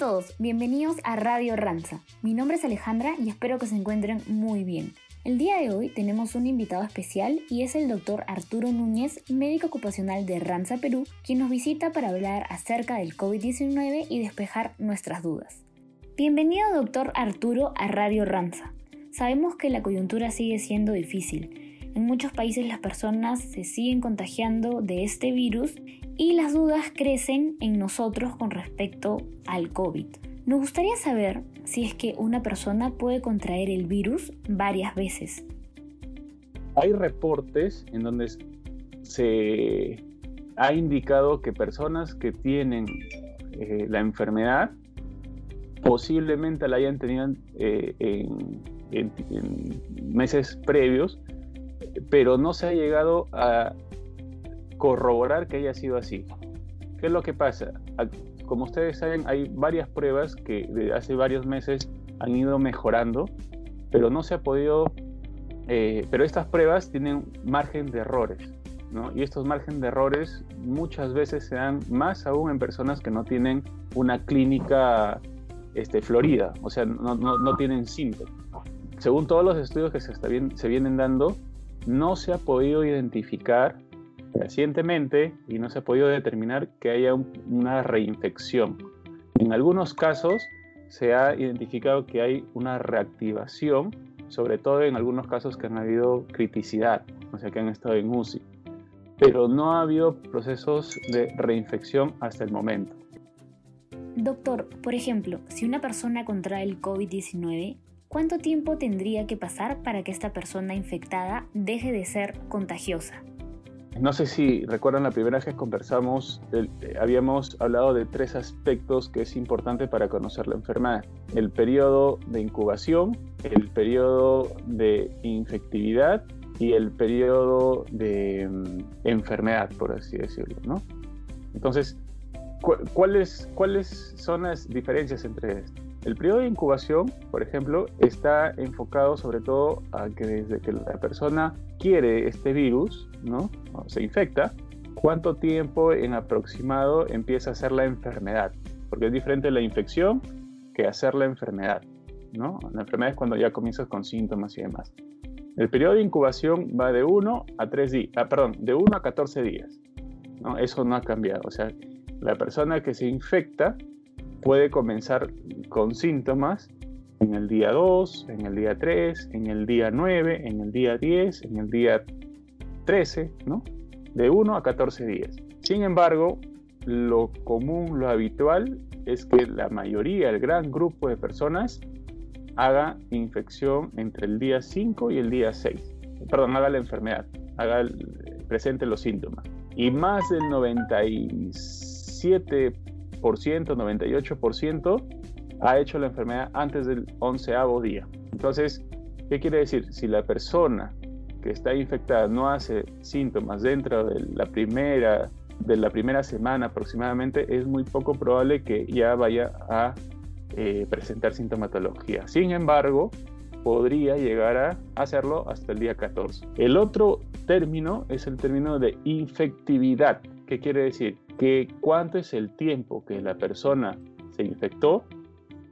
todos, bienvenidos a Radio Ranza. Mi nombre es Alejandra y espero que se encuentren muy bien. El día de hoy tenemos un invitado especial y es el doctor Arturo Núñez, médico ocupacional de Ranza Perú, quien nos visita para hablar acerca del COVID-19 y despejar nuestras dudas. Bienvenido doctor Arturo a Radio Ranza. Sabemos que la coyuntura sigue siendo difícil. En muchos países las personas se siguen contagiando de este virus y las dudas crecen en nosotros con respecto al COVID. Nos gustaría saber si es que una persona puede contraer el virus varias veces. Hay reportes en donde se ha indicado que personas que tienen eh, la enfermedad posiblemente la hayan tenido eh, en, meses previos, pero no se ha llegado a corroborar que haya sido así. ¿Qué es lo que pasa? Como ustedes saben, hay varias pruebas que de hace varios meses han ido mejorando, pero no se ha podido, eh, pero estas pruebas tienen margen de errores, ¿no? Y estos margen de errores muchas veces se dan más aún en personas que no tienen una clínica este, florida, o sea, no, no, no tienen síntomas. Según todos los estudios que se, está bien, se vienen dando, no se ha podido identificar recientemente y no se ha podido determinar que haya una reinfección. En algunos casos se ha identificado que hay una reactivación, sobre todo en algunos casos que han habido criticidad, o sea, que han estado en UCI, pero no ha habido procesos de reinfección hasta el momento. Doctor, por ejemplo, si una persona contrae el COVID-19, ¿cuánto tiempo tendría que pasar para que esta persona infectada deje de ser contagiosa? No sé si recuerdan la primera vez que conversamos, eh, habíamos hablado de tres aspectos que es importante para conocer la enfermedad. El periodo de incubación, el periodo de infectividad y el periodo de mm, enfermedad, por así decirlo. ¿no? Entonces, ¿cuáles, ¿cuáles son las diferencias entre estos? El periodo de incubación, por ejemplo, está enfocado sobre todo a que desde que la persona quiere este virus, ¿no? O se infecta, cuánto tiempo en aproximado empieza a hacer la enfermedad. Porque es diferente la infección que hacer la enfermedad, ¿no? La enfermedad es cuando ya comienzas con síntomas y demás. El periodo de incubación va de 1 a 3 días, ah, perdón, de 1 a 14 días. ¿no? Eso no ha cambiado. O sea, la persona que se infecta puede comenzar con síntomas en el día 2, en el día 3, en el día 9, en el día 10, en el día 13, ¿no? De 1 a 14 días. Sin embargo, lo común, lo habitual es que la mayoría, el gran grupo de personas haga infección entre el día 5 y el día 6. Perdón, haga la enfermedad, haga presente los síntomas. Y más del 97 98% ha hecho la enfermedad antes del onceavo día. Entonces, ¿qué quiere decir? Si la persona que está infectada no hace síntomas dentro de la primera, de la primera semana aproximadamente, es muy poco probable que ya vaya a eh, presentar sintomatología. Sin embargo, podría llegar a hacerlo hasta el día 14. El otro término es el término de infectividad. ¿Qué quiere decir? Que cuánto es el tiempo que la persona se infectó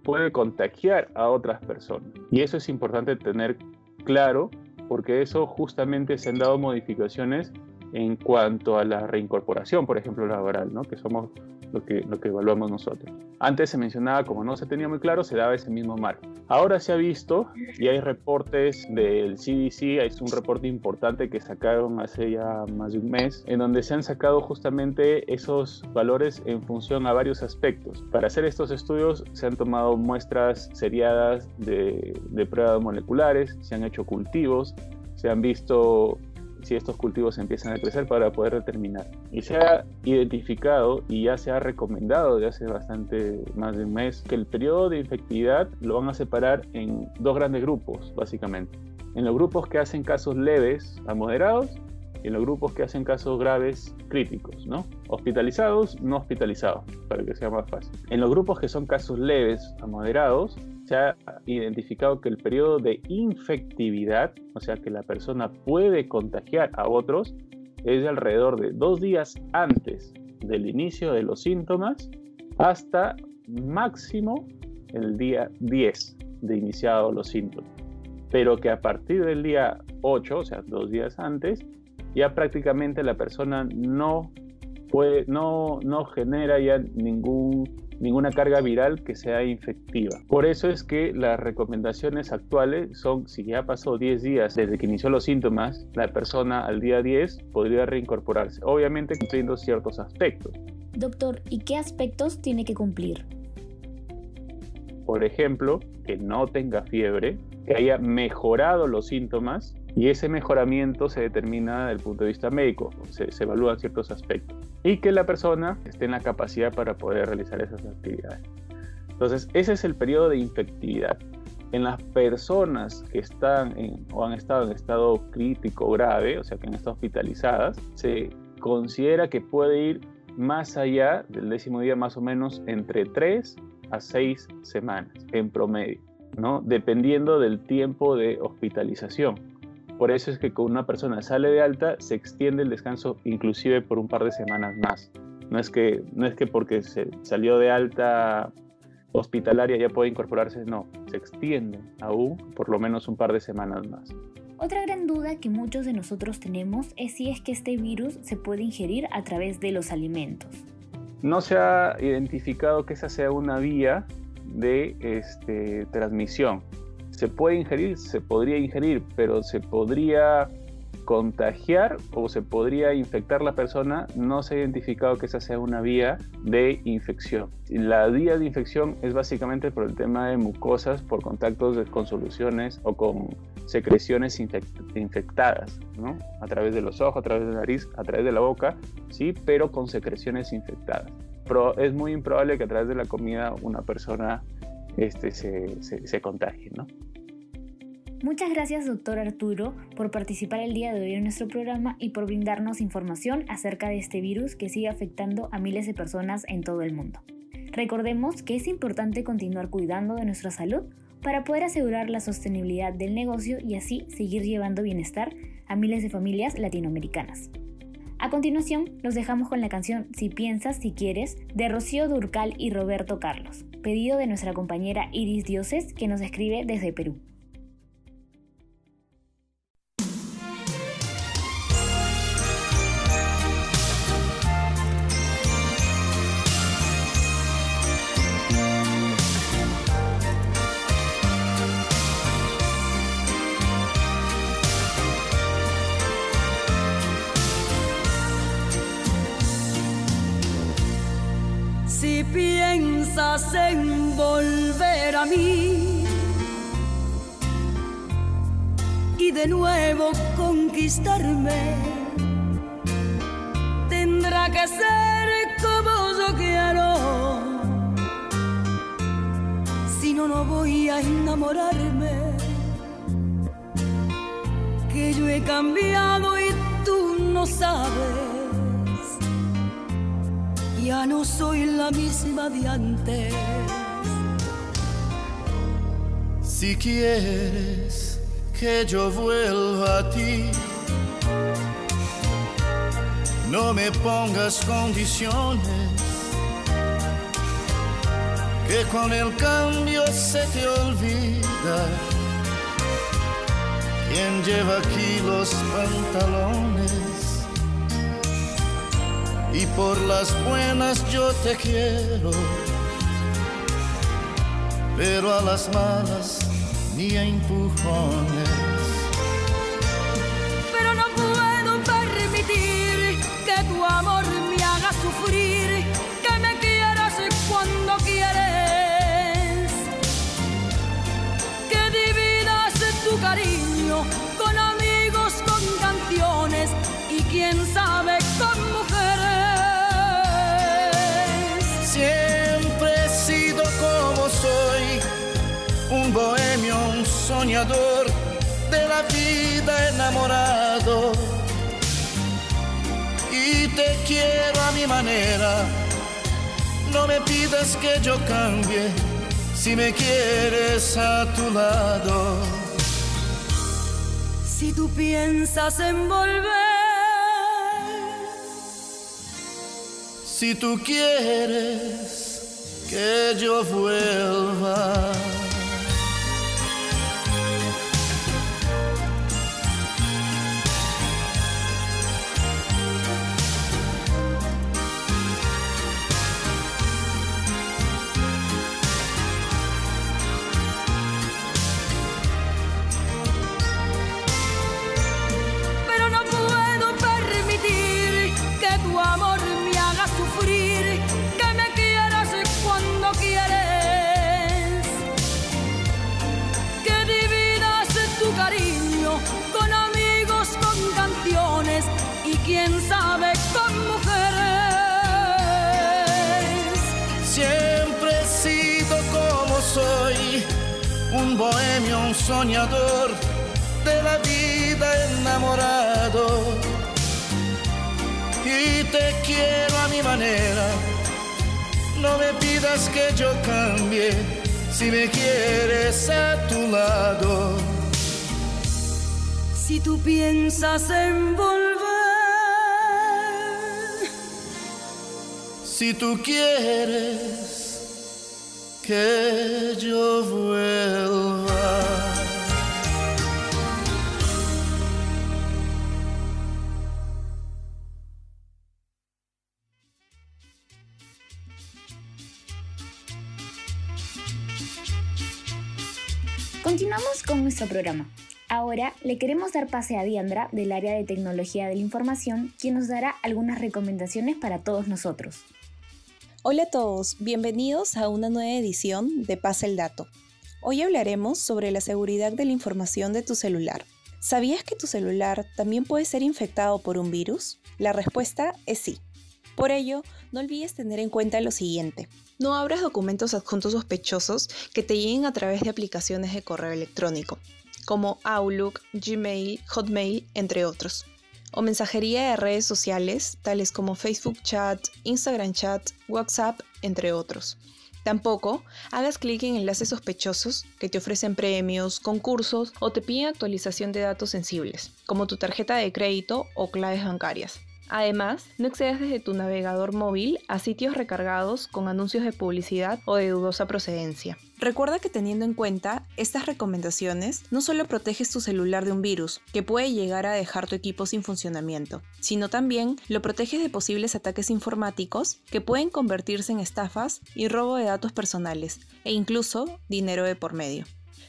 puede contagiar a otras personas. Y eso es importante tener claro porque eso justamente se han dado modificaciones en cuanto a la reincorporación, por ejemplo, laboral, ¿no? que somos lo que, lo que evaluamos nosotros. Antes se mencionaba, como no se tenía muy claro, se daba ese mismo marco. Ahora se ha visto y hay reportes del CDC, es un reporte importante que sacaron hace ya más de un mes, en donde se han sacado justamente esos valores en función a varios aspectos. Para hacer estos estudios se han tomado muestras seriadas de, de pruebas moleculares, se han hecho cultivos, se han visto si estos cultivos empiezan a crecer para poder determinar. Y se ha identificado y ya se ha recomendado de hace bastante más de un mes que el periodo de infectividad lo van a separar en dos grandes grupos, básicamente. En los grupos que hacen casos leves a moderados y en los grupos que hacen casos graves críticos, ¿no? Hospitalizados, no hospitalizados, para que sea más fácil. En los grupos que son casos leves a moderados, se ha identificado que el periodo de infectividad, o sea que la persona puede contagiar a otros, es de alrededor de dos días antes del inicio de los síntomas hasta máximo el día 10 de iniciado los síntomas, pero que a partir del día 8, o sea, dos días antes, ya prácticamente la persona no puede, no, no genera ya ningún, ninguna carga viral que sea infectiva. Por eso es que las recomendaciones actuales son, si ya pasó 10 días desde que inició los síntomas, la persona al día 10 podría reincorporarse, obviamente cumpliendo ciertos aspectos. Doctor, ¿y qué aspectos tiene que cumplir? Por ejemplo, que no tenga fiebre, que haya mejorado los síntomas y ese mejoramiento se determina desde el punto de vista médico, se, evalúan ciertos aspectos y que la persona esté en la capacidad para poder realizar esas actividades. Entonces, ese es el periodo de infectividad. En las personas que están o han estado en estado crítico grave, o sea, que han estado hospitalizadas, se considera que puede ir más allá del décimo día, más o menos entre 3 a 6 semanas en promedio, ¿no? dependiendo del tiempo de hospitalización. Por eso es que cuando una persona sale de alta, se extiende el descanso inclusive por un par de semanas más. No es que, no es que porque se salió de alta hospitalaria ya puede incorporarse, no, se extiende aún por lo menos un par de semanas más. Otra gran duda que muchos de nosotros tenemos es si es que este virus se puede ingerir a través de los alimentos. No se ha identificado que esa sea una vía de este, transmisión se puede ingerir, se podría ingerir, pero se podría contagiar o se podría infectar la persona, no se ha identificado que esa sea una vía de infección. La vía de infección es básicamente por el tema de mucosas, por contactos con soluciones o con secreciones infectadas, ¿no? A través de los ojos, a través de la nariz, a través de la boca, sí, pero con secreciones infectadas. Es muy improbable que a través de la comida una persona este, se, se, se contagie, ¿no? Muchas gracias, doctor Arturo, por participar el día de hoy en nuestro programa y por brindarnos información acerca de este virus que sigue afectando a miles de personas en todo el mundo. Recordemos que es importante continuar cuidando de nuestra salud para poder asegurar la sostenibilidad del negocio y así seguir llevando bienestar a miles de familias latinoamericanas. A continuación, los dejamos con la canción Si piensas, si quieres, de Rocío Durcal y Roberto Carlos, pedido de nuestra compañera Iris Dioses, que nos escribe desde Perú. Piensas en volver a mí. Y de nuevo conquistarme, tendrá que ser como yo quiero. Si no, no voy a enamorarme, que yo he cambiado y tú no sabes ya no soy la misma de antes. Si quieres que yo vuelva a ti, no me pongas condiciones, que con el cambio se te olvida. Quien lleva aquí los pantalones y por las buenas yo te quiero, pero a las malas ni a empujones. Soñador de la vida enamorado. Y te quiero a mi manera, no me pidas que yo cambie si me quieres a tu lado. Si tú piensas en volver, si tú quieres que yo vuelva. Bohemio, un soñador de la vida enamorado. Y te quiero a mi manera, no me pidas que yo cambie si me quieres a tu lado. Si tú piensas en volver, si tú quieres que yo vuelva. Programa. Ahora le queremos dar pase a Diandra del área de tecnología de la información, quien nos dará algunas recomendaciones para todos nosotros. Hola a todos, bienvenidos a una nueva edición de Pasa el Dato. Hoy hablaremos sobre la seguridad de la información de tu celular. ¿Sabías que tu celular también puede ser infectado por un virus? La respuesta es sí. Por ello, no olvides tener en cuenta lo siguiente. No abras documentos adjuntos sospechosos que te lleguen a través de aplicaciones de correo electrónico, como Outlook, Gmail, Hotmail, entre otros o mensajería de redes sociales, tales como Facebook Chat, Instagram Chat, WhatsApp, entre otros. Tampoco hagas clic en enlaces sospechosos que te ofrecen premios, concursos o te piden actualización de datos sensibles, como tu tarjeta de crédito o claves bancarias. Además, no accedas desde tu navegador móvil a sitios recargados con anuncios de publicidad o de dudosa procedencia. Recuerda que teniendo en cuenta estas recomendaciones, no solo proteges tu celular de un virus que puede llegar a dejar tu equipo sin funcionamiento, sino también lo proteges de posibles ataques informáticos que pueden convertirse en estafas y robo de datos personales e incluso dinero de por medio.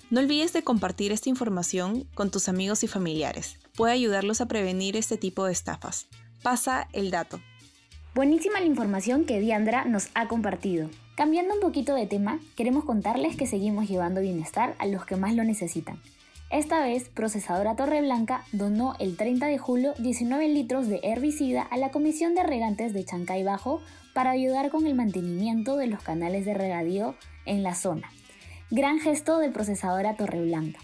No olvides de compartir esta información con tus amigos y familiares. Puede ayudarlos a prevenir este tipo de estafas pasa el dato. Buenísima la información que Diandra nos ha compartido. Cambiando un poquito de tema, queremos contarles que seguimos llevando bienestar a los que más lo necesitan. Esta vez, Procesadora Torreblanca donó el 30 de julio 19 litros de herbicida a la Comisión de Regantes de Chancay Bajo para ayudar con el mantenimiento de los canales de regadío en la zona. Gran gesto de Procesadora Torreblanca.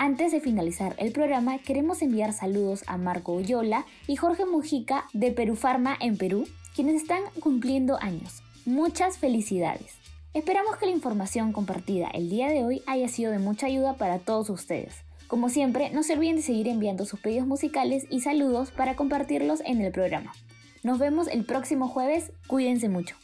Antes de finalizar el programa, queremos enviar saludos a Marco Ullola y Jorge Mujica de Perú Pharma en Perú, quienes están cumpliendo años. Muchas felicidades. Esperamos que la información compartida el día de hoy haya sido de mucha ayuda para todos ustedes. Como siempre, no se olviden de seguir enviando sus pedidos musicales y saludos para compartirlos en el programa. Nos vemos el próximo jueves, cuídense mucho.